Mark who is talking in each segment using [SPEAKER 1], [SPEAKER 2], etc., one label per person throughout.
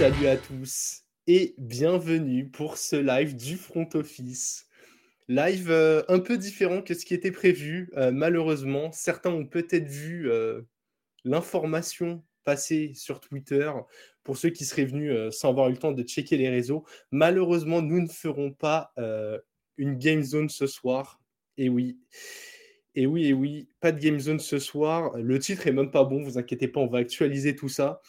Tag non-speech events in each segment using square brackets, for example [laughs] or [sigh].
[SPEAKER 1] Salut à tous et bienvenue pour ce live du front office. Live euh, un peu différent que ce qui était prévu. Euh, malheureusement, certains ont peut-être vu euh, l'information passer sur Twitter pour ceux qui seraient venus sans avoir eu le temps de checker les réseaux. Malheureusement, nous ne ferons pas une game zone ce soir. Et oui. Et oui, et oui, pas de game zone ce soir. Le titre est même pas bon, vous inquiétez pas, on va actualiser tout ça.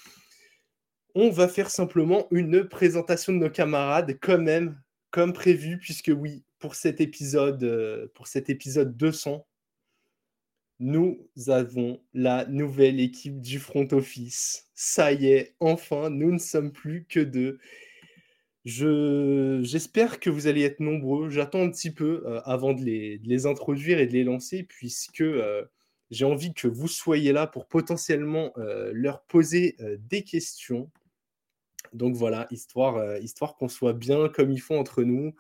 [SPEAKER 1] On va faire simplement une présentation de nos camarades, quand même, comme prévu, puisque oui, pour cet épisode, euh, pour cet épisode 200, nous avons la nouvelle équipe du front office. Ça y est, enfin, nous ne sommes plus que deux. j'espère que vous allez être nombreux. J'attends un petit peu euh, avant de les, introduire et de les lancer, puisque euh, j'ai envie que vous soyez là pour potentiellement leur poser des questions. Donc voilà, histoire, euh, histoire qu'on soit bien comme ils font entre nous.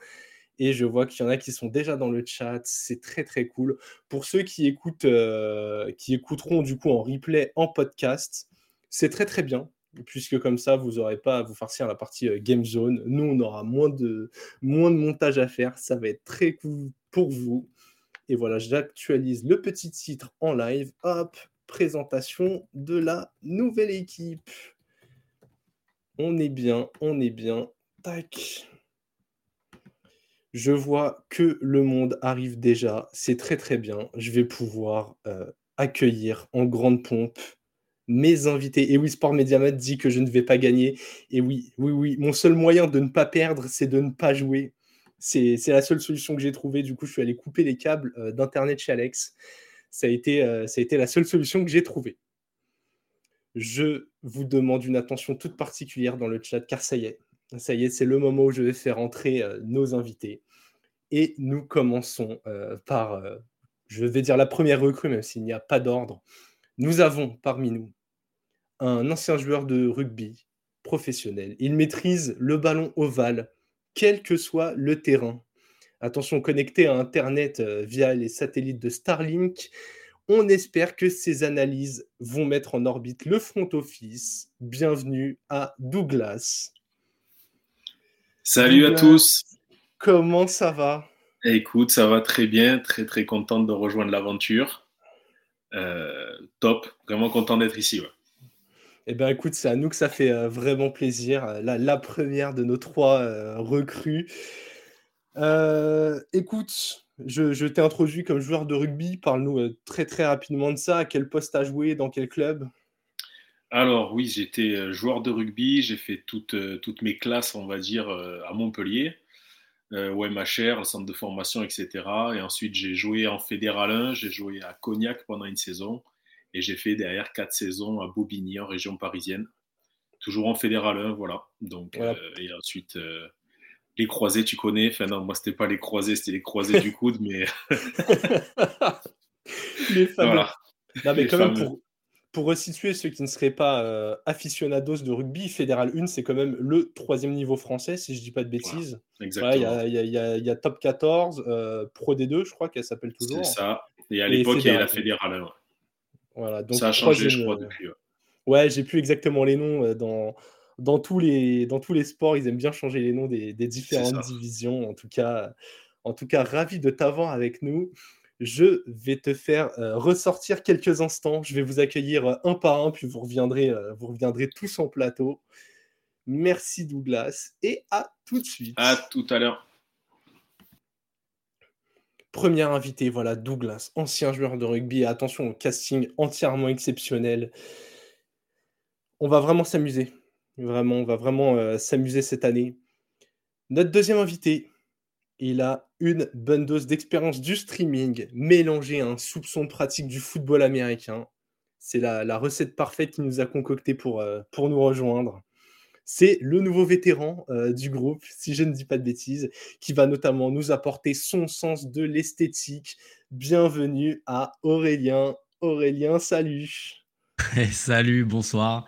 [SPEAKER 1] Et je vois qu'il y en a qui sont déjà dans le chat. C'est très très cool. Pour ceux qui écoutent, euh, qui écouteront du coup en replay, en podcast, c'est très très bien. Puisque comme ça, vous n'aurez pas à vous farcir la partie euh, Game Zone. Nous, on aura moins de, moins de montage à faire. Ça va être très cool pour vous. Et voilà, j'actualise le petit titre en live. Hop, présentation de la nouvelle équipe. On est bien, on est bien. Tac. Je vois que le monde arrive déjà. C'est très très bien. Je vais pouvoir euh, accueillir en grande pompe mes invités. Et oui, Sport Mediamat dit que je ne vais pas gagner. Et oui, oui, oui. Mon seul moyen de ne pas perdre, c'est de ne pas jouer. C'est la seule solution que j'ai trouvée. Du coup, je suis allé couper les câbles euh, d'Internet chez Alex. Euh, ça a été la seule solution que j'ai trouvée. Je vous demande une attention toute particulière dans le chat, car ça y est, ça y est, c'est le moment où je vais faire entrer euh, nos invités. Et nous commençons euh, par, euh, je vais dire la première recrue, même s'il n'y a pas d'ordre. Nous avons parmi nous un ancien joueur de rugby professionnel. Il maîtrise le ballon ovale, quel que soit le terrain. Attention, connecté à Internet via les satellites de Starlink, on espère que ces analyses vont mettre en orbite le front office. Bienvenue à Douglas.
[SPEAKER 2] Salut à tous.
[SPEAKER 1] Comment ça va?
[SPEAKER 2] Écoute, ça va très bien. Très très contente de rejoindre l'aventure. Euh, top. Vraiment content d'être ici.
[SPEAKER 1] Eh bien, écoute, c'est à nous que ça fait euh, vraiment plaisir. La, la, première de nos trois euh, recrues. écoute, je, t'ai introduit comme joueur de rugby. Parle-nous euh, très très rapidement de ça. À quel poste as joué? Dans quel club?
[SPEAKER 2] Alors oui, j'étais euh, joueur de rugby. J'ai fait toutes, euh, toutes mes classes, on va dire, à Montpellier, au MHR, le centre de formation, etc. Et ensuite, j'ai joué en Fédéral 1. J'ai joué à Cognac pendant une saison. Et j'ai fait derrière quatre saisons à Bobigny, en région parisienne. Toujours en Fédéral 1, voilà. Donc, et ensuite les croisés, tu connais. Enfin, non, moi, c'était pas les croisés, c'était les croisés du coude, mais. [laughs]
[SPEAKER 1] les fameux. Voilà. Non, mais quand même, pour, pour resituer ceux qui ne seraient pas euh, aficionados de rugby, Fédéral 1, c'est quand même le troisième niveau français, si je dis pas de bêtises.
[SPEAKER 2] exactement.
[SPEAKER 1] Il y, a, y, a, Top 14, euh, Pro D2, je crois qu'elle s'appelle toujours.
[SPEAKER 2] C'est ça. Et à l'époque, il y avait la Fédérale 1.
[SPEAKER 1] Voilà, donc
[SPEAKER 2] ça a changé, je crois, depuis.
[SPEAKER 1] Ouais, j'ai plus exactement les noms euh, dans, dans tous, les, dans tous les sports, ils aiment bien changer les noms des, différentes divisions. En tout cas, en tout cas, ravi de t'avoir avec nous. Je vais te faire euh, ressortir quelques instants. Je vais vous accueillir euh, un par un, puis vous reviendrez, euh, vous reviendrez tous en plateau. Merci Douglas et à tout de suite.
[SPEAKER 2] À tout à l'heure.
[SPEAKER 1] Premier invité, voilà Douglas, ancien joueur de rugby. Attention au casting entièrement exceptionnel. On va vraiment s'amuser. On va vraiment euh, s'amuser cette année. Notre deuxième invité, il a une bonne dose d'expérience du streaming mélangée à un soupçon pratique du football américain. C'est la, recette parfaite qui nous a concocté pour, euh, nous rejoindre. C'est le nouveau vétéran euh, du groupe, si je ne dis pas de bêtises, qui va notamment nous apporter son sens de l'esthétique. Bienvenue à Aurélien. Aurélien, salut. [laughs]
[SPEAKER 3] salut, bonsoir.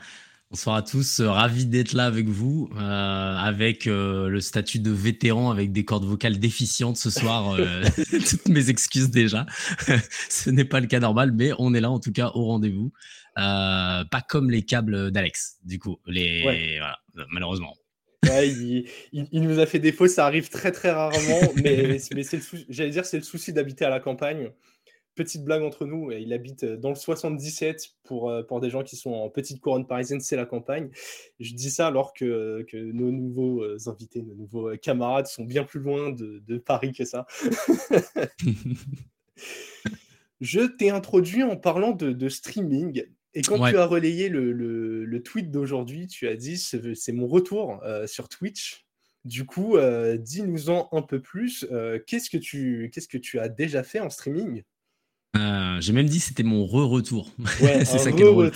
[SPEAKER 3] Bonsoir à tous, euh, ravi d'être là avec vous, euh, avec euh, le statut de vétéran, avec des cordes vocales déficientes ce soir. [laughs] [laughs] toutes mes excuses déjà. [laughs] Ce n'est pas le cas normal, mais on est là en tout cas au rendez-vous. pas comme les câbles d'Alex, du coup, les voilà, malheureusement.
[SPEAKER 1] il, nous a fait défaut, ça arrive très très rarement, mais, mais j'allais dire c'est le souci d'habiter à la campagne petite blague entre nous, il habite euh, dans le 77 pour, euh, pour des gens qui sont en petite couronne parisienne, c'est la campagne. Je dis ça alors que, que nos nouveaux euh, invités, nos nouveaux camarades sont bien plus loin de, de Paris que ça. [laughs] Je t'ai introduit en parlant de, de streaming. Et quand tu as relayé le, le, le tweet d'aujourd'hui, tu as dit c'est mon retour sur Twitch. Du coup, dis-nous-en un peu plus. qu'est-ce que tu qu'est-ce que tu as déjà fait en streaming?
[SPEAKER 3] Euh, j'ai même dit c'était mon re-retour.
[SPEAKER 1] Ouais, [laughs] c'est ça qui est drôle.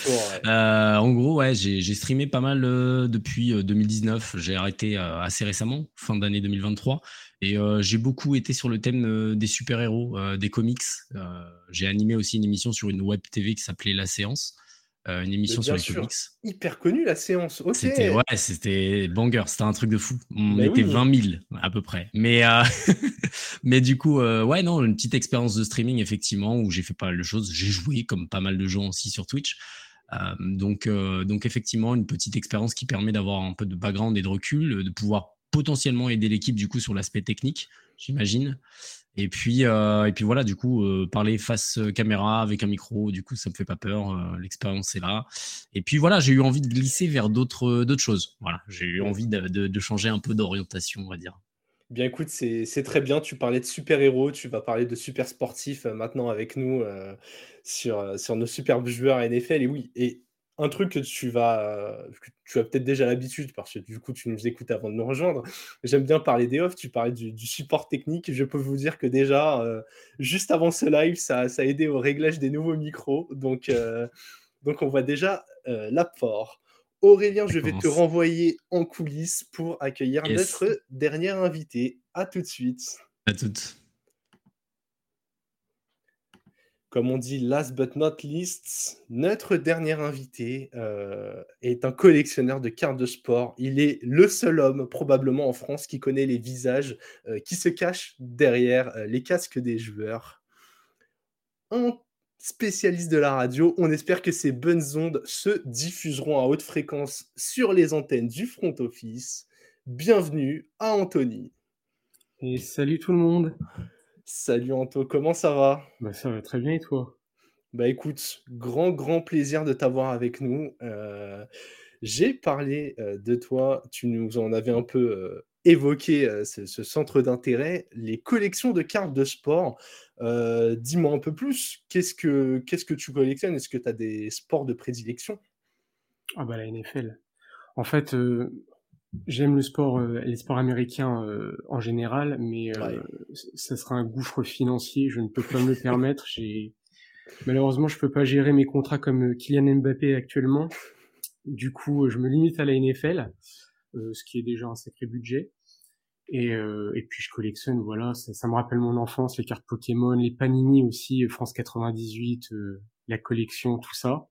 [SPEAKER 3] Euh, en gros, ouais, j'ai streamé pas mal euh, depuis 2019. J'ai arrêté assez récemment, fin d'année 2023. Et j'ai beaucoup été sur le thème des super-héros, des comics. j'ai animé aussi une émission sur une web TV qui s'appelait La Séance. Euh, une émission sur les comics.
[SPEAKER 1] Hyper connue la séance.
[SPEAKER 3] C'était ouais, c'était banger, c'était un truc de fou. On était 20 000 à peu près. Mais euh, [laughs] mais du coup, euh, ouais non, une petite expérience de streaming effectivement où j'ai fait pas mal de choses. J'ai joué comme pas mal de gens aussi sur Twitch. donc donc effectivement une petite expérience qui permet d'avoir un peu de background et de recul, de pouvoir potentiellement aider l'équipe du coup sur l'aspect technique, j'imagine. Et puis, euh, et puis voilà, du coup, euh, parler face euh, caméra avec un micro, du coup, ça me fait pas peur. L'expérience est là. Et puis voilà, j'ai eu envie de glisser vers d'autres d'autres choses. Voilà, j'ai eu envie de, de, changer un peu d'orientation, on va dire.
[SPEAKER 1] Bien écoute, c'est très bien. Tu parlais de super-héros, tu vas parler de super sportifs maintenant avec nous sur, sur nos superbes joueurs NFL. Et oui, et un truc que tu vas, tu as peut-être déjà l'habitude parce que du coup tu nous écoutes avant de nous rejoindre. J'aime bien parler des off. Tu parlais du, support technique. Je peux vous dire que déjà, euh, juste avant ce live, ça, ça, a aidé au réglage des nouveaux micros. Donc, euh, donc on voit déjà euh, l'apport. Aurélien, je vais te renvoyer en coulisses pour accueillir notre dernier invité. À tout de suite.
[SPEAKER 3] À toutes.
[SPEAKER 1] Comme on dit, last but not least, notre dernier invité euh, est un collectionneur de cartes de sport. Il est le seul homme, probablement en France, qui connaît les visages euh, qui se cachent derrière euh, les casques des joueurs. Un spécialiste de la radio, on espère que ces bonnes ondes se diffuseront à haute fréquence sur les antennes du front office. Bienvenue à Anthony.
[SPEAKER 4] Et salut tout le monde.
[SPEAKER 1] Salut Anto, comment ça va?
[SPEAKER 4] Bah, Ça va très bien et toi?
[SPEAKER 1] Bah écoute, grand grand plaisir de t'avoir avec nous. Euh, j'ai parlé euh, de toi, tu nous en avais un peu euh, évoqué ce, centre d'intérêt, les collections de cartes de sport. Dis-moi un peu plus, qu'est-ce que, qu'est-ce que tu collectionnes? Est-ce que tu as des sports de prédilection?
[SPEAKER 4] Ah bah la NFL. En fait, J'aime le sport, euh, les sports américains euh, en général, mais euh, ça sera un gouffre financier. Je ne peux pas me le permettre. [laughs] J'ai malheureusement, je peux pas gérer mes contrats comme Kylian Mbappé actuellement. Du coup, je me limite à la NFL, ce qui est déjà un sacré budget. Et, et puis je collectionne, voilà, ça, ça, me rappelle mon enfance, les cartes Pokémon, les Panini aussi, France 98, la collection, tout ça.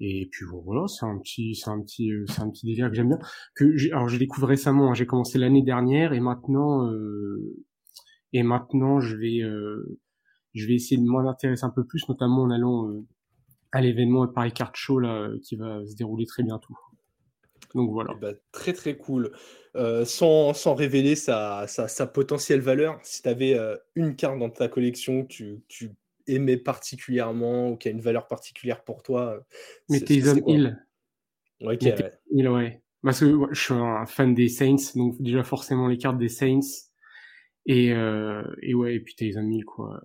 [SPEAKER 4] Et puis voilà, c'est un petit, c'est un petit, euh, c'est un petit délire que j'aime bien. Que j'ai, alors j'ai découvert récemment. Hein, j'ai commencé l'année dernière et maintenant, euh, et maintenant je vais, euh, je vais essayer de m'en intéresser un peu plus, notamment en allant euh, à l'événement Paris Card Show là, qui va se dérouler très bientôt. Donc voilà.
[SPEAKER 1] Eh ben, très très cool. Euh, sans, sans, révéler sa, sa, sa, potentielle valeur, si tu avais une carte dans ta collection tu, tu aimé particulièrement ou qui a une valeur particulière pour toi
[SPEAKER 4] Mais Taysom Hill.
[SPEAKER 1] Ok, ouais.
[SPEAKER 4] Hill, ouais. Parce que je suis un fan des Saints, donc déjà forcément les cartes des Saints. Et, euh, et ouais, et puis Taysom Hill, quoi.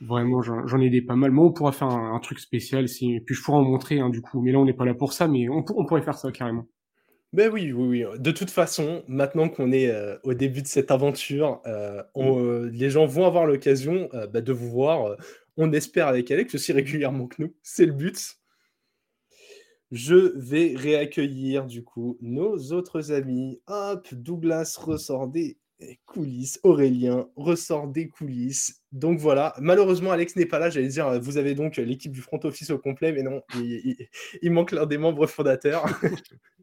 [SPEAKER 4] Vraiment, j'en ai des pas mal. Moi, on pourra faire un, truc spécial, si... puis je pourrais en montrer, hein, du coup. Mais là, on n'est pas là pour ça, mais on, on pourrait faire ça carrément.
[SPEAKER 1] Ben oui, oui, oui. De toute façon, maintenant qu'on est euh, au début de cette aventure, euh, euh, les gens vont avoir l'occasion bah, de vous voir. on espère avec Alex aussi régulièrement que nous. C'est le but. Je vais réaccueillir du coup nos autres amis. Hop, Douglas ressort des coulisses, Aurélien ressort des coulisses. Donc voilà, malheureusement Alex n'est pas là, j'allais dire, vous avez donc l'équipe du front office au complet, mais non, il, manque l'un des membres fondateurs. [laughs]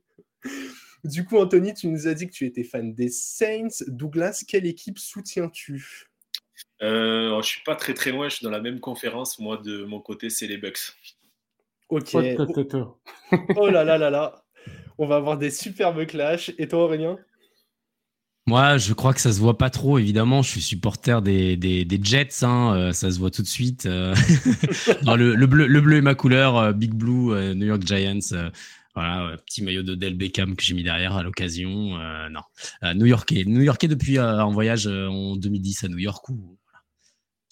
[SPEAKER 1] du coup, Anthony, tu nous as dit que tu étais fan des Saints. Douglas, quelle équipe soutiens-tu?
[SPEAKER 2] Euh, Je suis pas très très loin, je suis dans la même conférence. Moi, de mon côté, c'est les Bucks.
[SPEAKER 1] Ok. oh là là là là. On va avoir des superbes clashs. Et toi, Aurélien?
[SPEAKER 3] Moi, je crois que ça se voit pas trop. Évidemment, je suis supporter des, des, Jets. Hein, euh, ça se voit tout de suite. Euh. [laughs] le, bleu, le bleu est ma couleur. Euh, Big Blue, New York Giants. Voilà, petit maillot de Del Beckham que j'ai mis derrière à l'occasion. non, New Yorkais. New Yorkais depuis en voyage en 2010 à New York où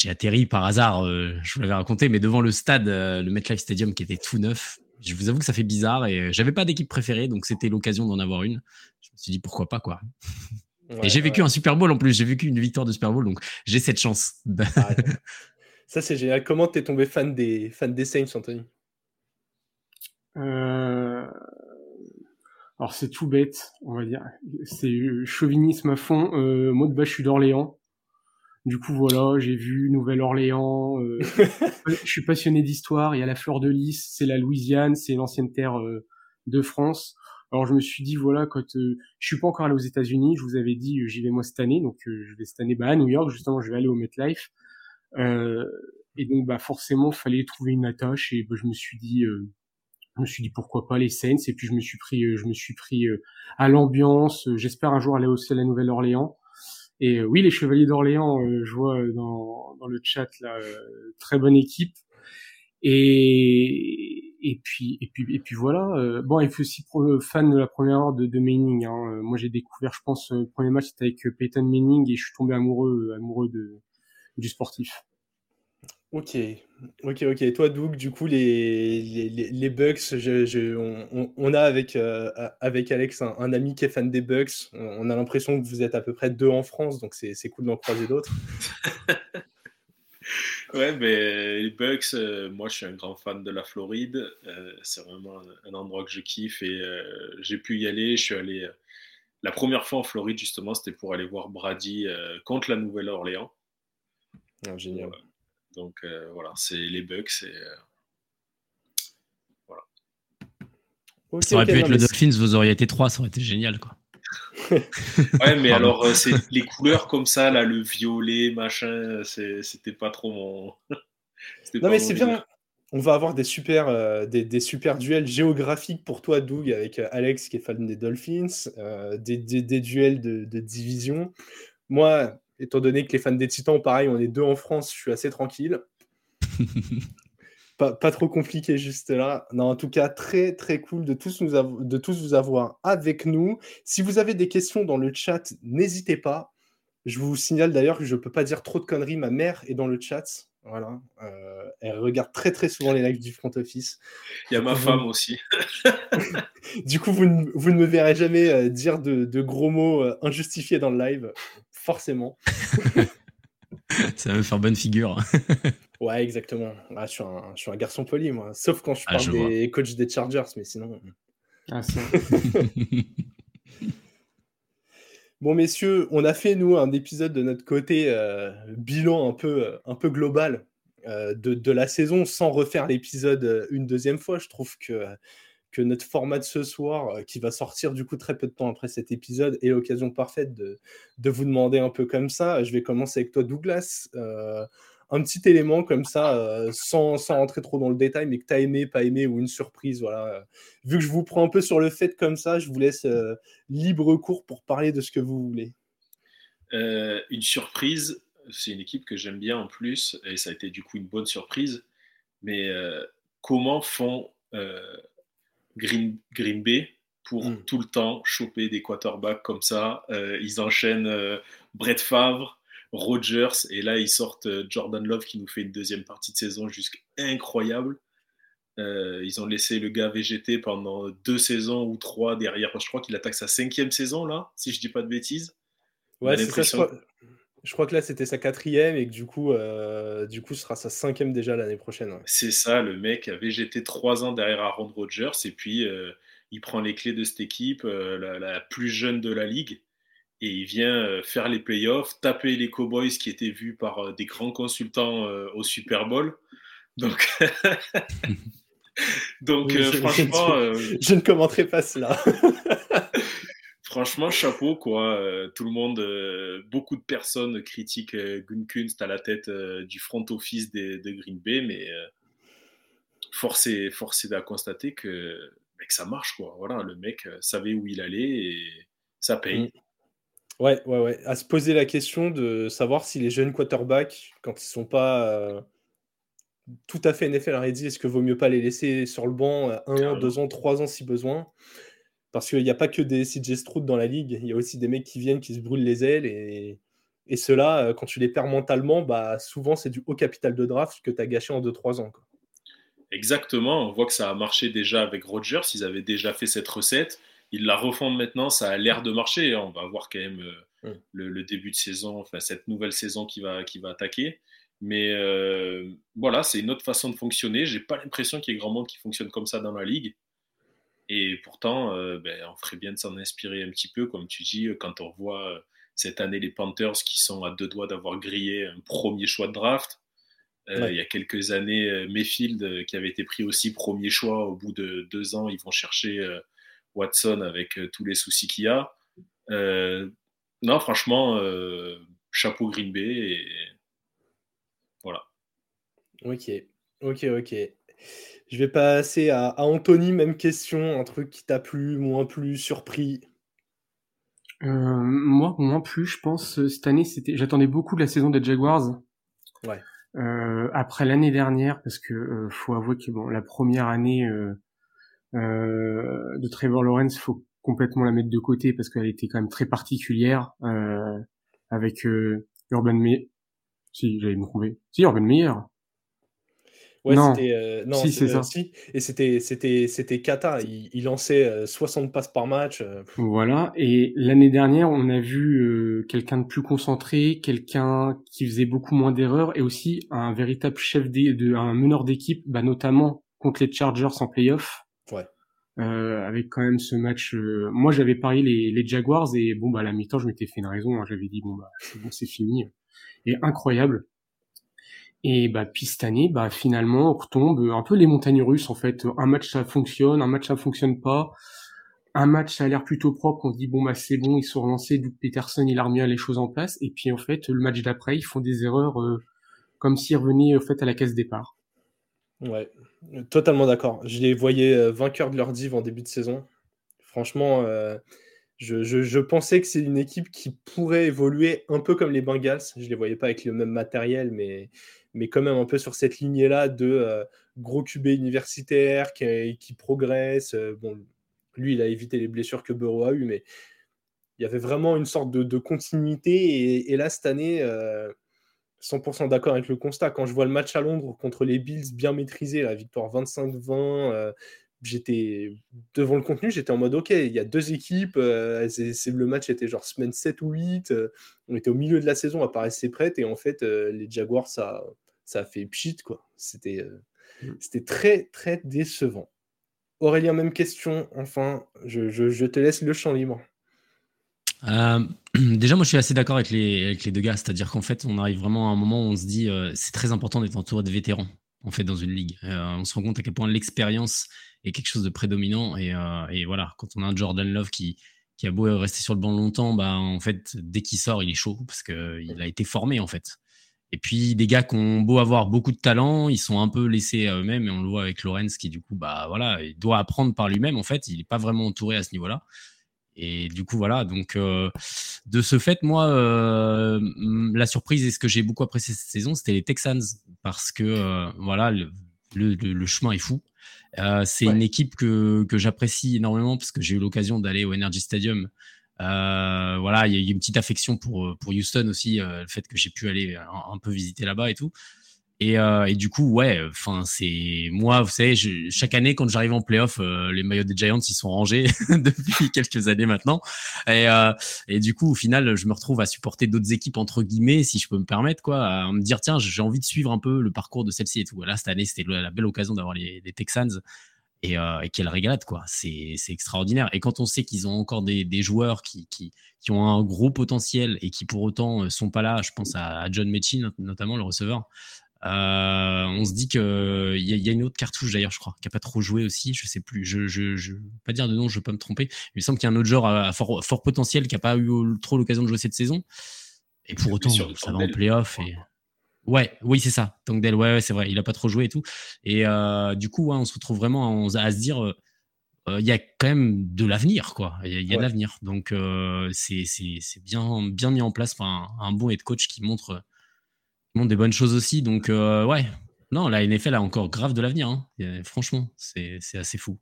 [SPEAKER 3] j'ai atterri par hasard. je vous l'avais raconté, mais devant le stade, le MetLife Stadium qui était tout neuf. Je vous avoue que ça fait bizarre et j'avais pas d'équipe préférée, donc c'était l'occasion d'en avoir une. Je me suis dit pourquoi pas quoi et j'ai vécu un Super Bowl en plus, j'ai vécu une victoire de Super Bowl, donc j'ai cette chance. Ah,
[SPEAKER 1] ça, c'est génial. Comment t'es tombé fan des, fan des Saints, Anthony?
[SPEAKER 4] euh... Alors, c'est tout bête, on va dire. C'est chauvinisme à fond. Euh, moi, de base, je suis d'Orléans. Du coup, voilà, j'ai vu Nouvelle-Orléans. Euh... [laughs] je suis passionné d'histoire. Il y a la Fleur de Lys, c'est la Louisiane, c'est l'ancienne terre euh, de France. Alors je me suis dit voilà quand euh, je suis pas encore allé aux États-Unis, je vous avais dit euh, j'y vais moi cette année, donc euh, je vais cette année bah, à New York justement, je vais aller au MetLife. Euh, et donc bah forcément fallait trouver une attache et bah, je me suis dit je me suis dit pourquoi pas les Saints et puis je me suis pris je me suis pris à l'ambiance. J'espère un jour aller aussi à la Nouvelle-Orléans. Et oui les Chevaliers d'Orléans, je vois dans, dans le chat là très bonne équipe. Et et puis et puis et puis voilà. Euh, bon, il faut aussi fan de la première heure de, de Manning. Hein. Euh, moi, j'ai découvert, je pense, euh, le premier match c'était avec Peyton Manning et je suis tombé amoureux amoureux de du sportif.
[SPEAKER 1] Ok, ok, ok. Et toi, Doug, du coup, les, les, les Bucks, je, je, on, on, a avec, avec Alex un, un, ami qui est fan des Bucks. On a l'impression que vous êtes à peu près deux en France, donc c'est cool d'en croiser d'autres. [laughs]
[SPEAKER 2] Ouais, mais les Bucks, euh, moi je suis un grand fan de la Floride. Euh, c'est vraiment un, endroit que je kiffe et euh, j'ai pu y aller. Je suis allé la première fois en Floride justement, c'était pour aller voir Brady contre la Nouvelle-Orléans.
[SPEAKER 1] Ah, génial.
[SPEAKER 2] Donc voilà, c'est les Bucks. Et,
[SPEAKER 3] voilà. ça aurait pu être le Dolphins, vous auriez été trois, ça aurait été génial quoi [laughs]
[SPEAKER 2] ouais, mais alors, euh, c'est les couleurs comme ça, là, le violet, machin, c'était pas trop mon. [laughs]
[SPEAKER 1] non, mais c'est bien. On va avoir des super, euh, des, super duels géographiques pour toi, Doug, avec euh, Alex qui est fan des Dolphins, des, des, duels de, de, division. Moi, étant donné que les fans des Titans, pareil, on est deux en France, je suis assez tranquille. [laughs] pas, trop compliqué juste là. Non, en tout cas, très très cool de tous, nous de tous vous avoir avec nous. Si vous avez des questions dans le chat, n'hésitez pas. Je vous signale d'ailleurs que je ne peux pas dire trop de conneries. Ma mère est dans le chat. Voilà. Euh, elle regarde très très souvent les lives du front office.
[SPEAKER 2] Il y a ma femme aussi. [laughs]
[SPEAKER 1] du coup, vous ne, vous ne, me verrez jamais euh, dire de, de, gros mots euh, injustifiés dans le live, forcément. [laughs]
[SPEAKER 3] Ça va me faire bonne figure. [laughs]
[SPEAKER 1] ouais, exactement. Ah, je, suis un, je, suis un, garçon poli, moi. Sauf quand je ah, parle des coachs des Chargers, mais sinon. Ah, [laughs] bon, messieurs, on a fait, nous, un épisode de notre côté, euh, bilan un peu, un peu global euh, de, de, la saison, sans refaire l'épisode euh, une deuxième fois. Je trouve que que notre format de ce soir, euh, qui va sortir du coup très peu de temps après cet épisode, est l'occasion parfaite de, vous demander un peu comme ça. Je vais commencer avec toi, Douglas. Euh, un petit élément comme ça, euh, sans, sans, rentrer trop dans le détail, mais que tu as aimé, pas aimé, ou une surprise. Voilà. Vu que je vous prends un peu sur le fait comme ça, je vous laisse libre cours pour parler de ce que vous voulez.
[SPEAKER 2] une surprise, c'est une équipe que j'aime bien en plus, et ça a été du coup une bonne surprise. Mais comment font Green, Green Bay pour hmm. tout le temps choper des quarterbacks comme ça. Euh, ils enchaînent euh, Brett Favre, Rodgers, et là ils sortent euh, Jordan Love qui nous fait une deuxième partie de saison jusqu'à incroyable. ils ont laissé le gars VGT pendant deux saisons ou trois derrière. Je crois qu'il attaque sa cinquième saison là, si je dis pas de bêtises.
[SPEAKER 1] Ouais, c'est ça. Je crois que là, c'était sa quatrième et que du coup, euh, du coup, ce sera sa cinquième déjà l'année prochaine.
[SPEAKER 2] C'est ça, le mec a végété trois ans derrière Aaron Rodgers et puis euh, il prend les clés de cette équipe, euh, la, plus jeune de la ligue. et il vient faire les playoffs, taper les Cowboys qui étaient vus par des grands consultants au Super Bowl. Donc, [laughs]
[SPEAKER 1] Donc franchement, je, ne commenterai pas cela. [laughs]
[SPEAKER 2] franchement, chapeau quoi. tout le monde, beaucoup de personnes critiquent Gunkunst à la tête du front office de Green Bay, mais force est, force est à constater que, que, ça marche quoi. Voilà, le mec savait où il allait et ça paye. Mm.
[SPEAKER 1] Ouais, ouais, ouais. À se poser la question de savoir si les jeunes quarterbacks, quand ils sont pas tout à fait NFL dit est-ce que vaut mieux pas les laisser sur le banc un an, deux ans, trois ans si besoin? Parce qu'il n'y a pas que des CJ Stroud dans la ligue, il y a aussi des mecs qui viennent, qui se brûlent les ailes et, et ceux-là, quand tu les perds mentalement, bah, souvent c'est du haut capital de draft que tu as gâché en deux, trois ans.
[SPEAKER 2] Exactement, on voit que ça a marché déjà avec Rodgers, ils avaient déjà fait cette recette, ils la refont maintenant, ça a l'air de marcher, on va voir quand même euh, le, début de saison, enfin cette nouvelle saison qui va, qui va attaquer. Mais euh, voilà, c'est une autre façon de fonctionner. J'ai pas l'impression qu'il y ait grand monde qui fonctionne comme ça dans la ligue. Et pourtant, euh, ben, on ferait bien de s'en inspirer un petit peu, comme tu dis, quand on voit euh, cette année les Panthers qui sont à deux doigts d'avoir grillé un premier choix de draft. Il y a quelques années, Mayfield, qui avait été pris aussi premier choix, au bout de deux ans, ils vont chercher Watson avec tous les soucis qu'il y a. non, franchement, chapeau Green Bay. Et, voilà.
[SPEAKER 1] Ok, ok, ok. Je vais passer à, Anthony, même question, un truc qui t'a plu, moins plu, surpris.
[SPEAKER 4] Euh, moi, moins plus, je pense. Cette année, c'était, j'attendais beaucoup de la saison des Jaguars. Ouais. Euh, après l'année dernière, parce que euh, faut avouer que bon, la première année de Trevor Lawrence, faut complètement la mettre de côté parce qu'elle était quand même très particulière avec Urban Meyer si, j'allais me trouver. Si, Urban Meyer.
[SPEAKER 1] Ouais, non. Euh, non, si, c'est ça. Si. Et c'était, c'était, c'était Kata. Il, lançait 60 euh, passes par match. Euh,
[SPEAKER 4] voilà. Et l'année dernière, on a vu quelqu'un de plus concentré, quelqu'un qui faisait beaucoup moins d'erreurs et aussi un véritable chef de, un meneur d'équipe, bah, notamment contre les Chargers en playoff. Ouais. Euh, avec quand même ce match. moi, j'avais parié les, les Jaguars et bon, bah, à la mi-temps, je m'étais fait une raison. Hein. J'avais dit bon, bah, c'est bon, c'est fini est incroyable. Et bah puis cette année, bah finalement on retombe un peu les montagnes russes en fait. Un match ça fonctionne, un match ça fonctionne pas. Un match ça a l'air plutôt propre, on dit bon bah c'est bon, ils sont relancés, Doug Peterson il a remis les choses en place. Et puis en fait le match d'après ils font des erreurs euh, comme s'ils revenaient en fait à la case départ.
[SPEAKER 1] Ouais, totalement d'accord. Je les voyais euh, vainqueurs de leur div en début de saison. Franchement, euh, je, pensais que c'est une équipe qui pourrait évoluer un peu comme les Bengals. Je les voyais pas avec le même matériel, mais, mais quand même un peu sur cette lignée-là de euh, gros QB universitaire qui, qui progresse. Euh, bon, lui, il a évité les blessures que Burrow a eu, mais il y avait vraiment une sorte de, continuité. Et, là, cette année, 100% euh, d'accord avec le constat. Quand je vois le match à Londres contre les Bills bien maîtrisé, la victoire 25-20, j'étais devant le contenu, j'étais en mode ok, il y a deux équipes, euh, c'est, le match était genre semaine 7 ou 8, euh, on était au milieu de la saison, elle paraissait prête, et en fait, euh, les Jaguars, ça, ça a fait pchit, quoi. C'était, mm. c'était très, très décevant. Aurélien, même question, enfin, je, je, te laisse le champ libre. [clears throat]
[SPEAKER 3] déjà, moi, je suis assez d'accord avec les, avec les deux gars, c'est-à-dire qu'en fait, on arrive vraiment à un moment où on se dit, c'est très important d'être entouré de vétérans, en fait, dans une ligue. on se rend compte à quel point l'expérience est quelque chose de prédominant. Et, euh, voilà, quand on a un Jordan Love qui, qui a beau rester sur le banc longtemps, bah, en fait, dès qu'il sort, il est chaud parce qu'il a été formé, en fait. Et puis, des gars qui ont beau avoir beaucoup de talent, ils sont un peu laissés à eux-mêmes. Et on le voit avec Lorenz qui, du coup, bah, voilà, il doit apprendre par lui-même, en fait. Il n'est pas vraiment entouré à ce niveau-là. Et du coup, voilà. Donc, euh, de ce fait, moi, euh, la surprise et ce que j'ai beaucoup apprécié cette saison, c'était les Texans. Parce que, voilà, le, le, chemin est fou. Euh, c'est une équipe que, que j'apprécie énormément parce que j'ai eu l'occasion d'aller au Energy Stadium. Euh, voilà, il y a eu une petite affection pour, pour Houston aussi, euh, le fait que j'ai pu aller un, peu visiter là-bas et tout. Et, euh, et, du coup, ouais, enfin, c'est moi, vous savez, je, chaque année quand j'arrive en playoff, euh, les maillots des Giants ils sont rangés [laughs] depuis quelques années maintenant. Et, euh, et du coup, au final, je me retrouve à supporter d'autres équipes entre guillemets, si je peux me permettre, quoi, à me dire tiens, j'ai envie de suivre un peu le parcours de celle-ci et tout. Là, cette année, c'était la belle occasion d'avoir les, les, Texans. et, euh, et quelle régalade quoi. C'est extraordinaire. Et quand on sait qu'ils ont encore des, des joueurs qui, qui, qui, ont un gros potentiel et qui pour autant euh, sont pas là, je pense à, John Mechie notamment le receveur. Euh, on se dit que il y, a une autre cartouche d'ailleurs, je crois, qui a pas trop joué aussi. Je sais plus. Je, je, je pas dire de nom, je pas me tromper. Il me semble qu'il y a un autre joueur à, fort, fort, potentiel qui a pas eu trop l'occasion de jouer cette saison. Et pour autant, ça va en playoff et Ouais, oui, c'est ça. Tangdell, ouais, ouais c'est vrai, il a pas trop joué et tout. Et euh, du coup, on se retrouve vraiment à, se dire, euh, euh, il y a quand même de l'avenir, quoi. Il y, a, de l'avenir. Donc, c'est bien, bien mis en place par un, bon head coach qui montre, des bonnes choses aussi. Donc, ouais, non, la NFL a encore grave de l'avenir. Hein. Franchement, c'est assez fou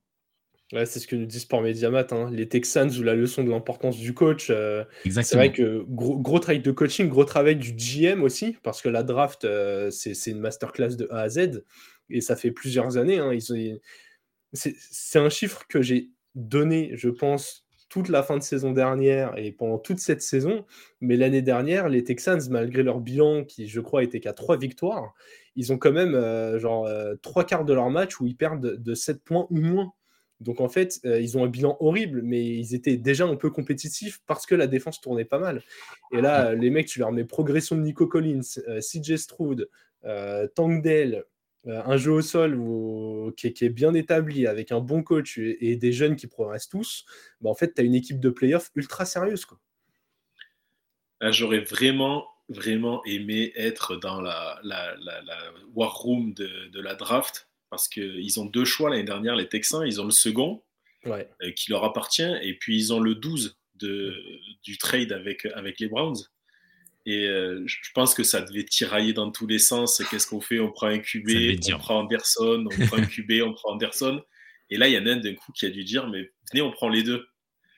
[SPEAKER 1] c'est ce que nous dit Sport Mediamat. Hein. Les Texans ou la leçon de l'importance du coach. Euh, c'est vrai que gros, travail de coaching, gros travail du GM aussi, parce que la draft, euh, c'est une masterclass de A à Z. Et ça fait plusieurs années. Hein. C'est un chiffre que j'ai donné, je pense, toute la fin de saison dernière et pendant toute cette saison. Mais l'année dernière, les Texans, malgré leur bilan qui, je crois, était qu'à trois victoires, ils ont quand même euh, genre trois quarts de leur match où ils perdent de 7 points ou moins. Donc en fait, euh, ils ont un bilan horrible, mais ils étaient déjà un peu compétitifs parce que la défense tournait pas mal. Et là, les mecs, tu leur mets progression de Nico Collins, euh, CJ Stroud, euh, Tangdale, un jeu au sol qui, est, bien établi avec un bon coach et, des jeunes qui progressent tous. Bah, en fait, tu as une équipe de playoff ultra sérieuse. Quoi.
[SPEAKER 2] Ah, j'aurais vraiment, vraiment aimé être dans la, war room de la draft parce qu'ils ont deux choix l'année dernière, les Texans. Ils ont le second, euh, qui leur appartient, et puis ils ont le 12 de, du trade avec, avec les Browns. Et euh, je pense que ça devait tirailler dans tous les sens. Qu'est-ce qu'on fait? On prend un QB, on prend Anderson, on prend un QB, on prend Anderson. Et là, il y en a un d'un coup qui a dû dire Mais venez, on prend les deux.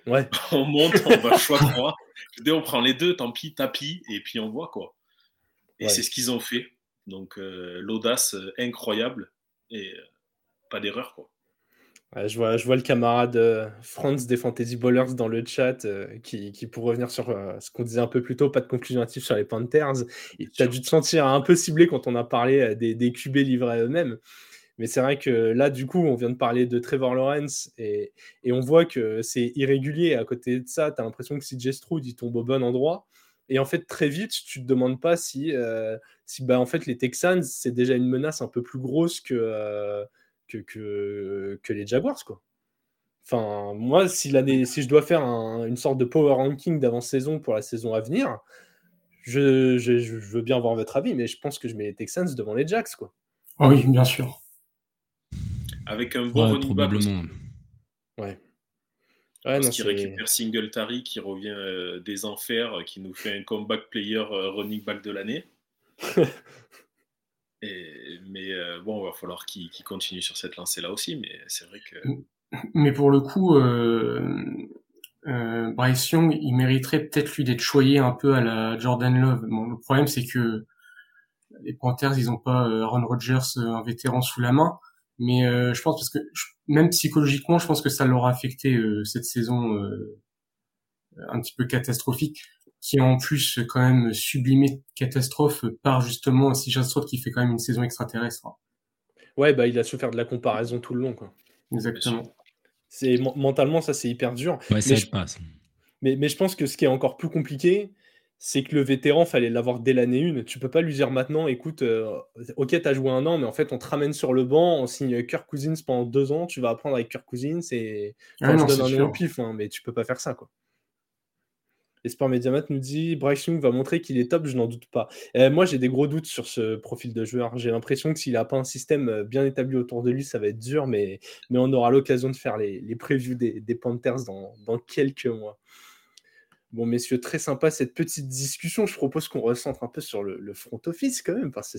[SPEAKER 1] Ouais. [laughs]
[SPEAKER 2] on monte, on va choix 3. Venez, on prend les deux, tant pis, tapis, et puis on voit quoi. Et c'est ce qu'ils ont fait. Donc, euh, l'audace incroyable et euh, pas d'erreur quoi.
[SPEAKER 1] Je, vois, je vois le camarade euh, Franz des Fantasy Ballers dans le chat euh, qui, qui, pour revenir sur ce qu'on disait un peu plus tôt, pas de conclusion active sur les Panthers. Tu as dû te sentir un peu ciblé quand on a parlé des, des QB livrés à eux-mêmes. Mais c'est vrai que là, du coup, on vient de parler de Trevor Lawrence et, et on voit que c'est irrégulier. À côté de ça, tu as l'impression que CJ Stroud, il tombe au bon endroit. Et en fait, très vite, tu te demandes pas si, euh, si bah, en fait, les Texans, c'est déjà une menace un peu plus grosse que, que, que, les Jaguars. Quoi. Enfin, moi, si, si je dois faire une sorte de power ranking d'avant-saison pour la saison à venir, je, je, veux bien avoir votre avis, mais je pense que je mets les Texans devant les Jacks. Quoi.
[SPEAKER 4] Ah oui, bien sûr.
[SPEAKER 2] Avec un bon
[SPEAKER 3] ouais, probablement.
[SPEAKER 1] Ouais.
[SPEAKER 2] Parce qu'il récupère Singletary qui revient euh, des enfers, euh, qui nous fait un comeback player euh, running back de l'année. [laughs] mais bon, il va falloir qu'il continue sur cette lancée-là aussi. Mais c'est vrai que.
[SPEAKER 4] Mais pour le coup, Bryce Young, il mériterait peut-être lui d'être choyé un peu à la Jordan Love. Bon, le problème, c'est que les Panthers, ils n'ont pas Aaron Rodgers, un vétéran sous la main. Mais euh, je pense parce que même psychologiquement, je pense que ça l'aura affecté euh, cette saison euh, un petit peu catastrophique, qui est en plus quand même sublimé catastrophe par justement CJ Stroud qui fait quand même une saison extraterrestre.
[SPEAKER 1] Ouais, bah il a souffert de la comparaison tout le long, quoi.
[SPEAKER 4] Exactement.
[SPEAKER 1] C'est mentalement ça c'est hyper dur.
[SPEAKER 3] Ouais, ça mais, je, passe.
[SPEAKER 1] Mais, mais je pense que ce qui est encore plus compliqué, c'est que le vétéran, fallait l'avoir dès l'année une. Tu peux pas lui dire maintenant, écoute, euh, ok, tu as joué un an, mais en fait, on te ramène sur le banc, on signe Kirk Cousins pendant deux ans, tu vas apprendre avec Kirk Cousins et ah je donne un nom au pif, hein, mais tu peux pas faire ça, quoi. Sport Mediamat nous dit Bryce Young va montrer qu'il est top, je n'en doute pas. Euh, moi, j'ai des gros doutes sur ce profil de joueur. J'ai l'impression que s'il n'a pas un système euh, bien établi autour de lui, ça va être dur, mais, on aura l'occasion de faire les, les previews des, Panthers dans, dans quelques mois. Bon, messieurs, très sympa cette petite discussion. Je propose qu'on recentre un peu sur le, front office quand même, parce que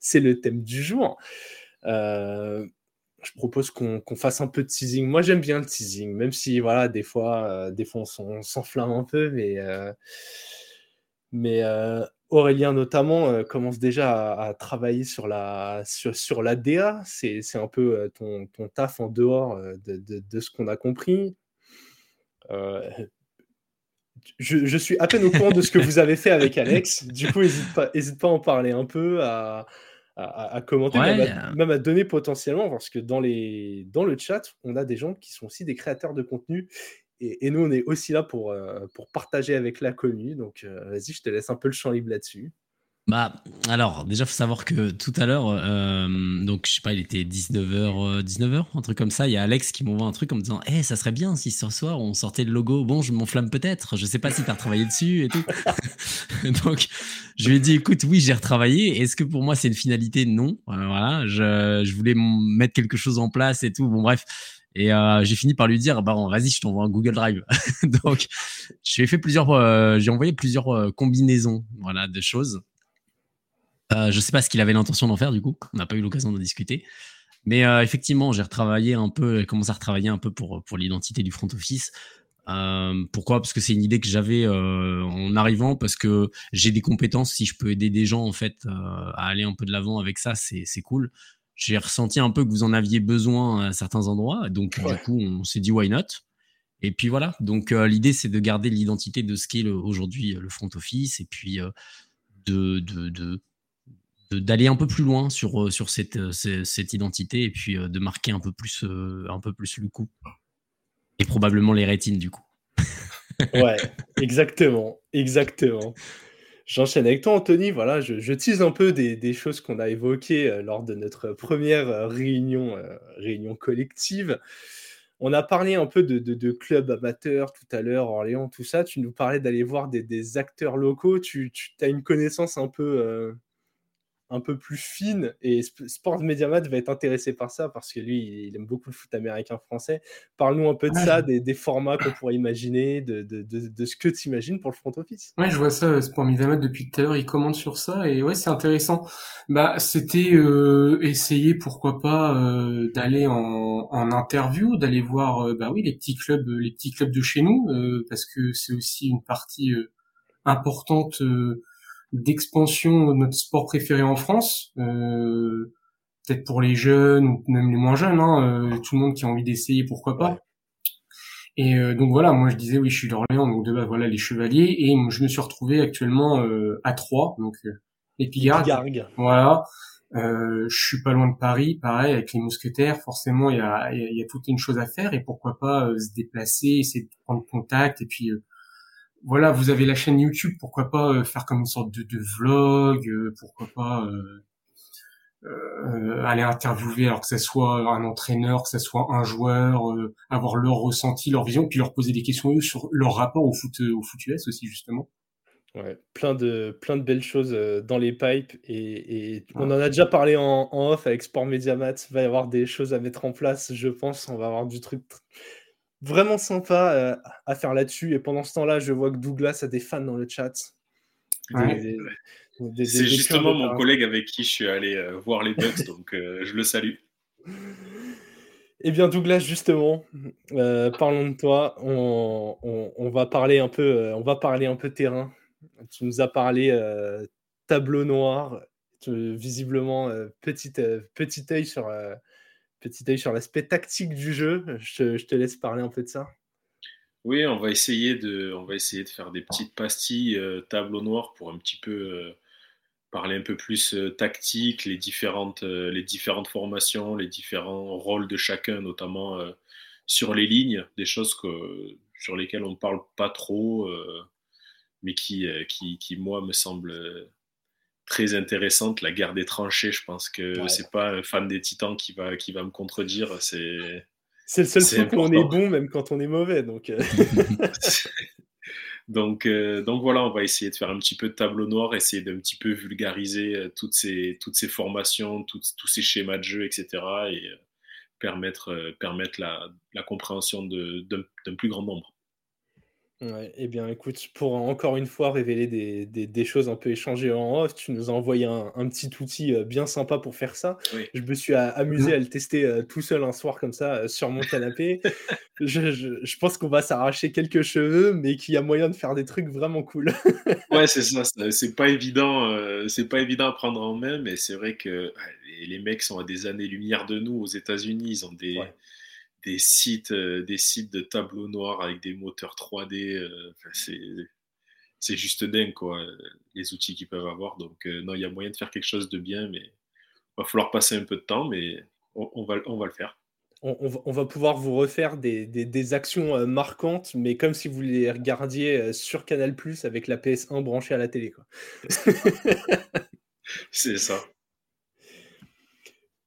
[SPEAKER 1] c'est le thème du jour. Euh, je propose qu'on fasse un peu de teasing. Moi, j'aime bien le teasing, même si, voilà, des fois, euh, des fois on s'enflamme un peu, mais, euh, mais Aurélien, notamment, commence déjà à, travailler sur la, sur, la DA. C'est un peu ton, ton, taf en dehors de, de, ce qu'on a compris. Euh, je, suis à peine au courant de ce que vous avez fait avec Alex. Du coup, n'hésite pas, hésite pas à en parler un peu, à, à, commenter, même, à, donner potentiellement, parce que dans, les, dans le chat, on a des gens qui sont aussi des créateurs de contenu. Et, nous, on est aussi là pour, pour partager avec la commune. Donc, vas-y, je te laisse un peu le champ libre là-dessus.
[SPEAKER 3] Bah, alors, déjà, faut savoir que tout à l'heure, euh, donc, je sais pas, il était 19h, 19h, un truc comme ça. Il y a Alex qui m'envoie un truc en me disant, eh, ça serait bien si ce soir on sortait le logo. Bon, je m'enflamme peut-être. Je sais pas si tu as retravaillé dessus et tout. [laughs] donc, je lui ai dit, écoute, oui, j'ai retravaillé. Est-ce que pour moi, c'est une finalité? Non. Euh, voilà. Je, je voulais mettre quelque chose en place et tout. Bon, bref. Et euh, j'ai fini par lui dire, bah, vas-y, je t'envoie un Google Drive. [laughs] donc, j'ai fait plusieurs, euh, j'ai envoyé plusieurs euh, combinaisons, voilà, de choses. Euh, je ne sais pas ce qu'il avait l'intention d'en faire du coup. On n'a pas eu l'occasion d'en discuter. Mais euh, effectivement, j'ai retravaillé un peu, j'ai commencé à retravailler un peu pour, pour l'identité du front office. Euh, pourquoi? Parce que c'est une idée que j'avais en arrivant, parce que j'ai des compétences. Si je peux aider des gens en fait à aller un peu de l'avant avec ça, c'est cool. J'ai ressenti un peu que vous en aviez besoin à certains endroits, donc du coup, on s'est dit why not? Et puis voilà. Donc l'idée, c'est de garder l'identité de ce qu'est aujourd'hui le front office, et puis de, de, de d'aller un peu plus loin sur, euh, sur cette, euh, cette identité et puis euh, de marquer un peu plus, un peu plus le coup. Et probablement les rétines du coup. [laughs]
[SPEAKER 1] ouais, exactement, exactement. J'enchaîne avec toi, Anthony. Voilà, je, je tease un peu des, des choses qu'on a évoquées lors de notre première réunion, réunion collective. On a parlé un peu de, de, clubs amateurs tout à l'heure, Orléans, tout ça. Tu nous parlais d'aller voir des, des, acteurs locaux. Tu, tu as une connaissance un peu, un peu plus fine. Et Sports Mediamat va être intéressé par ça parce que lui, il aime beaucoup le foot américain français. Parle-nous un peu de ça, des, formats qu'on pourrait imaginer, de, de, de, ce que tu imagines pour le front office.
[SPEAKER 4] Ouais, je vois ça, euh, Sports Mediamat, depuis tout à l'heure, il commente sur ça et ouais, c'est intéressant. Bah, c'était euh, essayer, pourquoi pas, euh, d'aller en, en interview, d'aller voir, bah oui, les petits clubs, les petits clubs de chez nous, parce que c'est aussi une partie importante d'expansion de notre sport préféré en France. Euh, peut-être pour les jeunes ou même les moins jeunes, hein, euh, tout le monde qui a envie d'essayer, pourquoi pas. Et euh, donc voilà, moi je disais oui, je suis d'Orléans, donc de voilà les Chevaliers, et je me suis retrouvé actuellement à Troyes, donc les Pigargues. Voilà. Euh, je suis pas loin de Paris, pareil avec les mousquetaires. Forcément, il y a, y a, toute une chose à faire et pourquoi pas se déplacer, essayer de prendre contact et puis voilà, vous avez la chaîne YouTube, pourquoi pas euh, faire comme une sorte de, de vlog, euh, pourquoi pas euh, aller interviewer, alors que ce soit un entraîneur, que ce soit un joueur, avoir leur ressenti, leur vision, puis leur poser des questions sur leur rapport au foot, au foot US aussi justement.
[SPEAKER 1] Ouais, plein de plein de belles choses dans les pipes et, on en a déjà parlé en, en off avec Sport Mediamat. Il va y avoir des choses à mettre en place, je pense. On va avoir du truc vraiment sympa euh, à faire là-dessus. Et pendant ce temps-là, je vois que Douglas a des fans dans le chat.
[SPEAKER 2] C'est justement mon collègue avec qui je suis allé euh, voir les Bucks, donc euh, je le salue.
[SPEAKER 1] Eh bien, Douglas, justement, parlons de toi. On, va parler un peu, on va parler un peu terrain. Tu nous as parlé tableau noir, visiblement petit, petit œil sur petit œil sur l'aspect tactique du jeu. Je, te laisse parler un peu de ça.
[SPEAKER 2] Oui, on va essayer de, faire des petites pastilles euh, tableau noir pour un petit peu euh, parler un peu plus euh, tactique, les différentes, formations, les différents rôles de chacun, notamment sur les lignes, des choses sur lesquelles on ne parle pas trop, mais qui, qui, qui, moi, me semblent très intéressante, la guerre des tranchées. Je pense que c'est pas un fan des Titans qui va, qui va me contredire. C'est
[SPEAKER 1] c'est le seul truc où on est bon même quand on est mauvais. Donc, euh. [laughs]
[SPEAKER 2] donc, euh, donc voilà, on va essayer de faire un petit peu de tableau noir, essayer d'un petit peu vulgariser euh, toutes ces, toutes ces formations, tous ces schémas de jeu, etc. Et permettre, permettre la, la compréhension d'un plus grand nombre.
[SPEAKER 1] Ouais, eh bien, écoute, pour encore une fois révéler des, des, choses un peu échangées en off, tu nous as envoyé un, un petit outil euh, bien sympa pour faire ça. Je me suis amusé à le tester euh, tout seul un soir comme ça euh, sur mon canapé. [laughs] je, je, pense qu'on va s'arracher quelques cheveux, mais qu'il y a moyen de faire des trucs vraiment cool. [laughs]
[SPEAKER 2] ouais, c'est ça. C'est pas évident. c'est pas évident à prendre en main, mais c'est vrai que les, mecs sont à des années-lumière de nous aux États-Unis. Ils ont des des sites, euh, des sites de tableaux noirs avec des moteurs 3D. Euh, c'est juste dingue, quoi, les outils qu'ils peuvent avoir. Donc, euh, non, il y a moyen de faire quelque chose de bien, mais va falloir passer un peu de temps, mais on, va, on va le faire.
[SPEAKER 1] On, va pouvoir vous refaire des, actions euh, marquantes, mais comme si vous les regardiez euh, sur Canal Plus avec la PS1 branchée à la télé.
[SPEAKER 2] C'est ça. [laughs]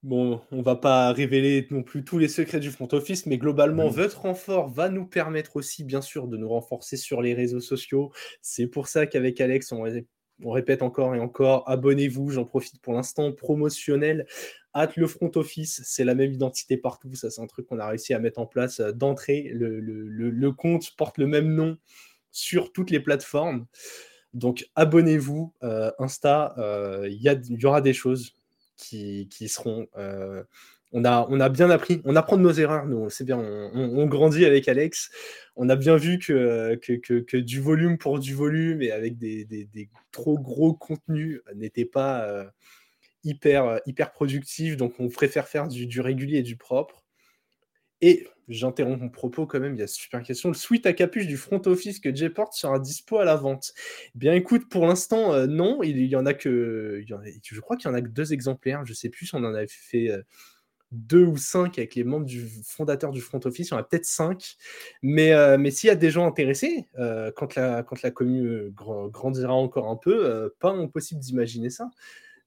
[SPEAKER 1] Bon, on va pas révéler non plus tous les secrets du front office, mais globalement, votre renfort va nous permettre aussi, bien sûr, de nous renforcer sur les réseaux sociaux. C'est pour ça qu'avec Alex, on, répète encore et encore, abonnez-vous, j'en profite pour l'instant promotionnel. Hâte le front office, c'est la même identité partout, ça c'est un truc qu'on a réussi à mettre en place euh, d'entrée. Le, compte porte le même nom sur toutes les plateformes. Donc abonnez-vous, euh, Insta, euh, il y, aura des choses qui, seront. Euh, on, a, bien appris, on apprend de nos erreurs, nous, c'est bien, on, grandit avec Alex. On a bien vu que, du volume pour du volume et avec des, trop gros contenus n'était pas euh, hyper, hyper productif, donc on préfère faire du régulier et du propre. Et j'interromps mon propos quand même, il y a super question. Le suite à capuche du front office que J-Port sera dispo à la vente. Bien écoute, pour l'instant, euh, non, il, y en a que. je crois qu'il y en a que deux exemplaires. Je sais plus si on en avait fait euh, deux ou cinq avec les membres du fondateur du front office. Il y en a peut-être cinq. Mais, euh, mais s'il y a des gens intéressés, quand la commune grandira encore un peu, pas impossible d'imaginer ça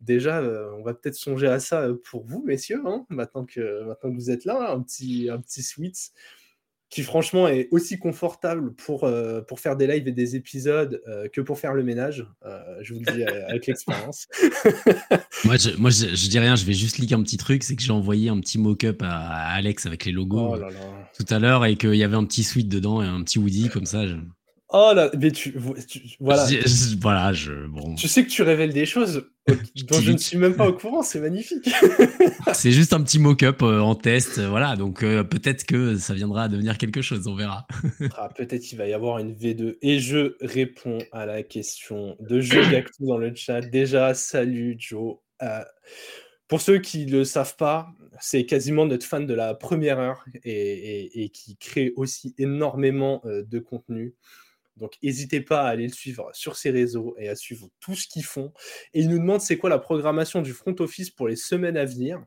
[SPEAKER 1] déjà, euh, on va peut-être songer à ça euh, pour vous, messieurs, hein, maintenant, que, maintenant que vous êtes là, un petit, un petit qui franchement est aussi confortable pour, euh, pour faire des lives et des épisodes que pour faire le ménage. je vous le dis avec l'expérience. [laughs]
[SPEAKER 3] moi, je, moi je, dis rien, je vais juste liker un petit truc, c'est que j'ai envoyé un petit mock-up à, Alex avec les logos oh tout à l'heure et qu'il y avait un petit suite dedans et un petit Woody comme ça.
[SPEAKER 1] Oh là, mais tu, voilà.
[SPEAKER 3] voilà, je, bon.
[SPEAKER 1] Tu sais que tu révèles des choses [laughs] dont je ne suis même pas au courant, c'est magnifique. [laughs]
[SPEAKER 3] c'est juste un petit mock-up euh, en test, euh, voilà, donc euh, peut-être que ça viendra à devenir quelque chose, on verra. [laughs]
[SPEAKER 1] ah, peut-être qu'il va y avoir une V2. Et je réponds à la question de Joe Gactou dans le chat. Déjà, salut Joe. pour ceux qui ne le savent pas, c'est quasiment notre fan de la première heure et, et qui crée aussi énormément de contenu. Donc, n'hésitez pas à aller le suivre sur ses réseaux et à suivre tout ce qu'ils font. Et il nous demande c'est quoi la programmation du front office pour les semaines à venir?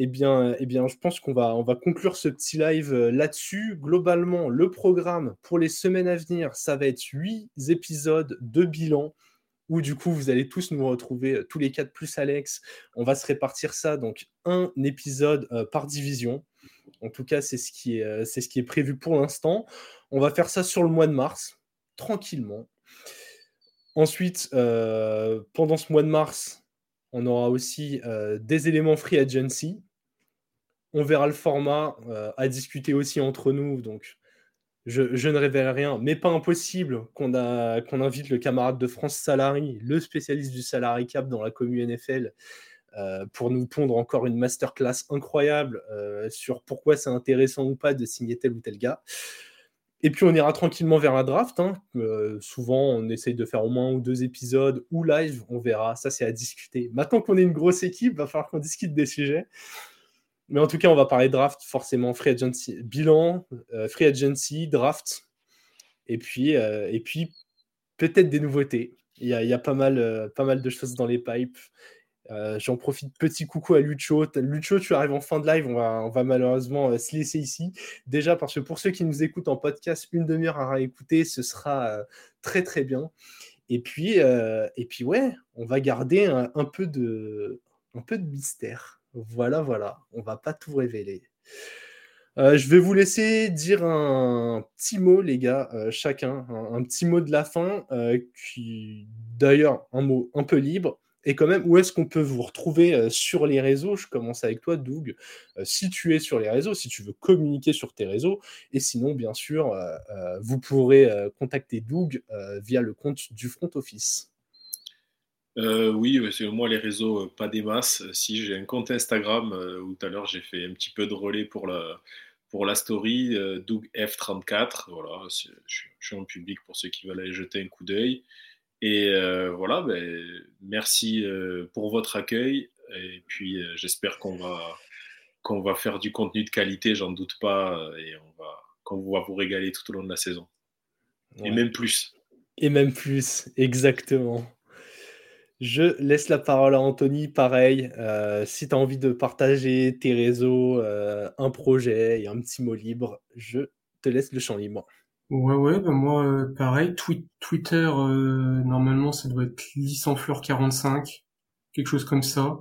[SPEAKER 1] Eh bien, eh bien je pense qu'on va, on va conclure ce petit live euh, là-dessus. Globalement, le programme pour les semaines à venir, ça va être 8 épisodes de bilan où du coup vous allez tous nous retrouver euh, tous les quatre plus Alex. On va se répartir ça donc un épisode euh, par division. En tout cas, c'est ce qui est, c'est ce qui est prévu pour l'instant. On va faire ça sur le mois de mars, tranquillement. Ensuite, euh, pendant ce mois de mars, on aura aussi euh, des éléments free agency. On verra le format euh, à discuter aussi entre nous. Donc, je, ne révèle rien, mais pas impossible qu'on invite le camarade de France Salary, le spécialiste du salary cap dans la commune NFL, pour nous pondre encore une masterclass incroyable sur pourquoi c'est intéressant ou pas de signer tel ou tel gars. Et puis on ira tranquillement vers un draft. Hein. Euh, souvent, on essaye de faire au moins un ou deux épisodes ou live, on verra. Ça, c'est à discuter. Maintenant qu'on est une grosse équipe, va falloir qu'on discute des sujets. Mais en tout cas, on va parler draft, forcément, free agency, bilan, euh, free agency, draft. Et puis, euh, et puis peut-être des nouveautés. Il y a, il y a pas, mal, pas mal de choses dans les pipes. Euh, j'en profite, petit coucou à Lucho. Lucho, tu arrives en fin de live, on va, malheureusement euh, se laisser ici. Déjà parce que pour ceux qui nous écoutent en podcast, une demi-heure à réécouter, ce sera euh, très très bien. Et puis, et puis ouais, on va garder un, peu de, mystère. Voilà, voilà, on va pas tout révéler. je vais vous laisser dire un petit mot, les gars, chacun, un, petit mot de la fin, qui d'ailleurs un mot un peu libre. Et quand même, où est-ce qu'on peut vous retrouver euh, sur les réseaux? Je commence avec toi, Doug. Euh, si tu es sur les réseaux, si tu veux communiquer sur tes réseaux, et sinon, bien sûr, euh, vous pourrez contacter Doug via le compte du front office.
[SPEAKER 2] oui, c'est moi les réseaux, pas des masses. Si j'ai un compte Instagram où tout à l'heure j'ai fait un petit peu de relais pour la, pour la story, Doug F34. Voilà, je, suis en public pour ceux qui veulent aller jeter un coup d'œil. Et euh, voilà, ben, merci euh, pour votre accueil. Et puis, euh, j'espère qu'on va, qu'on va faire du contenu de qualité, j'en doute pas. Et on va, qu'on va vous régaler tout au long de la saison. Et même plus.
[SPEAKER 1] Et même plus, exactement. Je laisse la parole à Anthony. Pareil, si tu as envie de partager tes réseaux, un projet et un petit mot libre, je te laisse le champ libre.
[SPEAKER 4] Ouais, ouais, bah moi, euh, pareil. Twitter, normalement, ça doit être licenfleur45, quelque chose comme ça.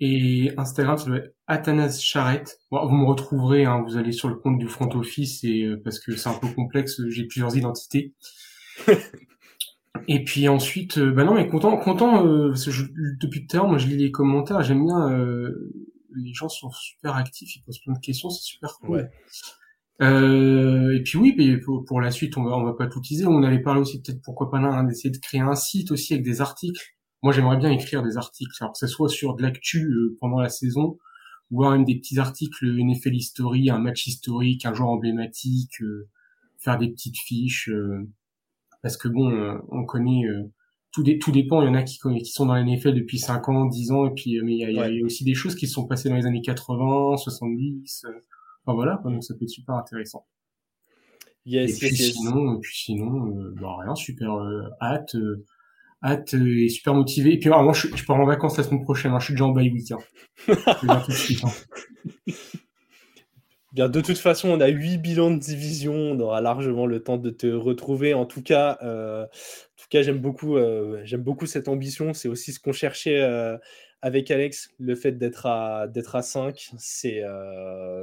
[SPEAKER 4] Et Instagram, ça doit être Athanas Charrette. vous me retrouverez, hein, vous allez sur le compte du front office et parce que c'est un peu complexe, j'ai plusieurs identités. [laughs] Et puis ensuite, euh, bah non, mais content, content, euh, parce que depuis tout à l'heure, moi je lis les commentaires, j'aime bien, euh, les gens sont super actifs, ils posent plein de questions, c'est super cool. Euh, et puis oui, mais pour, la suite, on va, on va pas tout teaser. On avait parlé aussi peut-être pourquoi pas là d'essayer de créer un site aussi avec des articles. Moi, j'aimerais bien écrire des articles, alors que ce soit sur de l'actu pendant la saison, ou même des petits articles, une NFL history, un match historique, un joueur emblématique, faire des petites fiches parce que bon, euh, on connaît euh, tout, tout dépend. Il y en a qui, qui sont dans la NFL depuis 5 ans, 10 ans, et puis euh, mais il y, a, aussi des choses qui se sont passées dans les années 80, 70. Enfin voilà, donc ça peut être super intéressant. et, puis Sinon, et puis sinon, bah rien, super hâte, hâte et super motivé. Et puis moi, je, pars en vacances la semaine prochaine. Hein, je suis déjà en bye week. Hein. tout de suite. Hein. [laughs]
[SPEAKER 1] Bien, de toute façon, on a huit bilans de division. On aura largement le temps de te retrouver. En tout cas, euh, en tout cas, j'aime beaucoup, euh, j'aime beaucoup cette ambition. C'est aussi ce qu'on cherchait euh, avec Alex. Le fait d'être à d'être à 5, c'est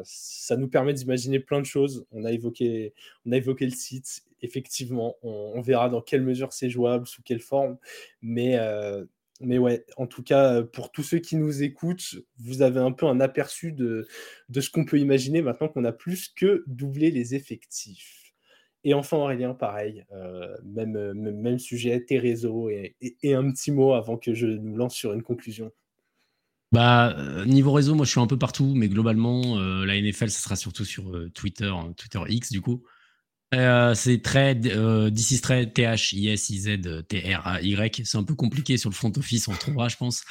[SPEAKER 1] ça nous permet d'imaginer plein de choses. On a évoqué, on a évoqué le site. Effectivement, on, verra dans quelle mesure c'est jouable, sous quelle forme. Mais mais ouais, en tout cas, pour tous ceux qui nous écoutent, vous avez un peu un aperçu de, de ce qu'on peut imaginer maintenant qu'on a plus que doublé les effectifs. Et enfin, Aurélien, pareil, euh, même, même, sujet, tes réseaux et, et, un petit mot avant que je nous lance sur une conclusion.
[SPEAKER 3] Bah, euh, niveau réseau, moi je suis un peu partout, mais globalement, euh, la NFL, ça sera surtout sur Twitter, hein, Twitter X du coup. Euh, c'est très euh, d'ici très T H I S I Z T R A Y. C'est un peu compliqué sur le front office, on trouvera, je pense.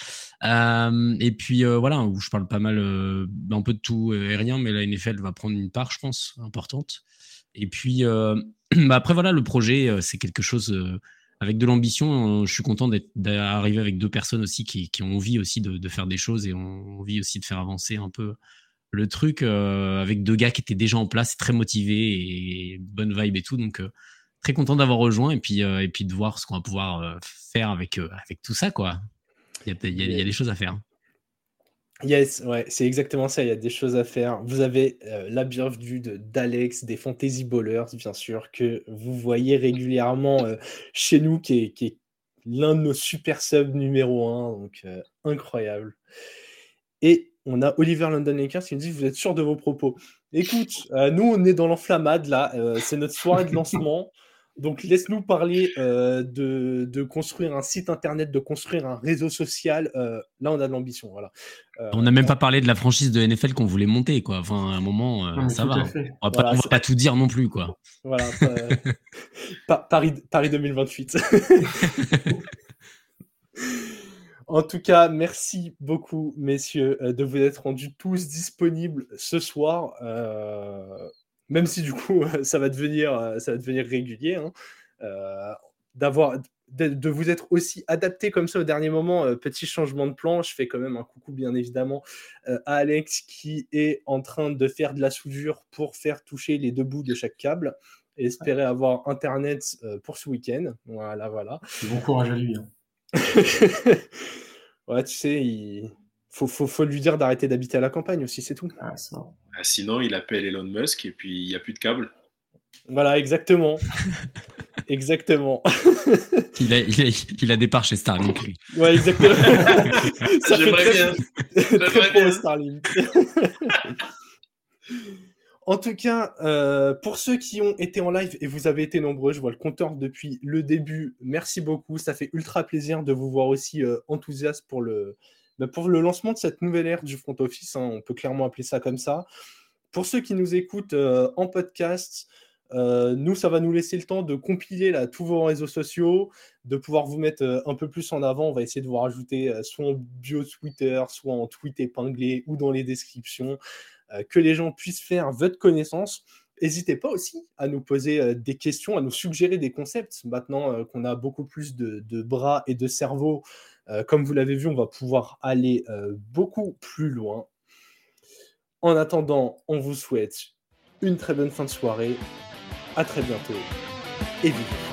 [SPEAKER 3] Euh, et puis euh, voilà, où je parle pas mal, euh, un peu de tout et rien, mais la NFL va prendre une part, je pense, importante. Et puis [clears throat] bah après voilà, le projet, c'est quelque chose avec de l'ambition. je suis content d'arriver avec deux personnes aussi qui, qui ont envie aussi de, faire des choses et ont envie aussi de faire avancer un peu le truc euh, avec deux gars qui étaient déjà en place, très motivés et bonne vibe et tout. Donc euh, très content d'avoir rejoint et puis euh, et puis de voir ce qu'on va pouvoir faire avec avec tout ça quoi. Il y, a, des choses à faire.
[SPEAKER 1] Yes, ouais, c'est exactement ça. Il y a des choses à faire. Vous avez la bienvenue d'Alex des Fantasy Ballers, bien sûr, que vous voyez régulièrement chez nous, qui est, qui est l'un de nos super subs numéro un, donc incroyable. Et on a Oliver London Lakers qui nous dit Vous êtes sûr de vos propos Écoute, euh, nous, on est dans l'enflammade là. Euh, c'est notre soirée de lancement. [laughs] Donc, laisse-nous parler euh, de, construire un site internet, de construire un réseau social. là, on a de l'ambition. Voilà.
[SPEAKER 3] on n'a même pas parlé de la franchise de NFL qu'on voulait monter. Quoi. Enfin, à un moment, ça va. On va, va pas tout dire non plus. Quoi.
[SPEAKER 1] Voilà. [laughs] Paris, Paris 2028. [laughs] En tout cas, merci beaucoup, messieurs, euh, de vous être rendus tous disponibles ce soir. Euh, même si du coup, [laughs] ça va devenir, euh, ça va devenir régulier. Hein. d'avoir de, vous être aussi adapté comme ça au dernier moment. petit changement de plan. Je fais quand même un coucou, bien évidemment, à Alex qui est en train de faire de la soudure pour faire toucher les deux bouts de chaque câble et espérer avoir Internet pour ce week-end. Voilà, voilà.
[SPEAKER 4] Bon courage à lui. Hein. [laughs]
[SPEAKER 1] ouais, tu sais, il faut, faut, faut lui dire d'arrêter d'habiter à la campagne aussi, c'est tout.
[SPEAKER 2] Ah, ah, sinon, il appelle Elon Musk et puis il n'y a plus de câble.
[SPEAKER 1] Voilà, exactement. [laughs] exactement.
[SPEAKER 3] il, a, il, a, il a parts chez Starlink, lui.
[SPEAKER 1] Ouais, exactement. [laughs] J'aimerais bien. [laughs] J'aimerais bien. Starlink. En tout cas, euh, pour ceux qui ont été en live, et vous avez été nombreux, je vois le compteur depuis le début, merci beaucoup. Ça fait ultra plaisir de vous voir aussi euh, enthousiaste pour le, bah, pour le lancement de cette nouvelle ère du front office. Hein. on peut clairement appeler ça comme ça. Pour ceux qui nous écoutent euh, en podcast, nous, ça va nous laisser le temps de compiler là, tous vos réseaux sociaux, de pouvoir vous mettre un peu plus en avant. On va essayer de vous rajouter soit en bio Twitter, soit en tweet épinglé ou dans les descriptions. Euh, que les gens puissent faire votre connaissance. n'hésitez pas aussi à nous poser des questions, à nous suggérer des concepts. Maintenant qu'on a beaucoup plus de, bras et de cerveau, comme vous l'avez vu, on va pouvoir aller beaucoup plus loin. En attendant, on vous souhaite une très bonne fin de soirée. À très bientôt et vivez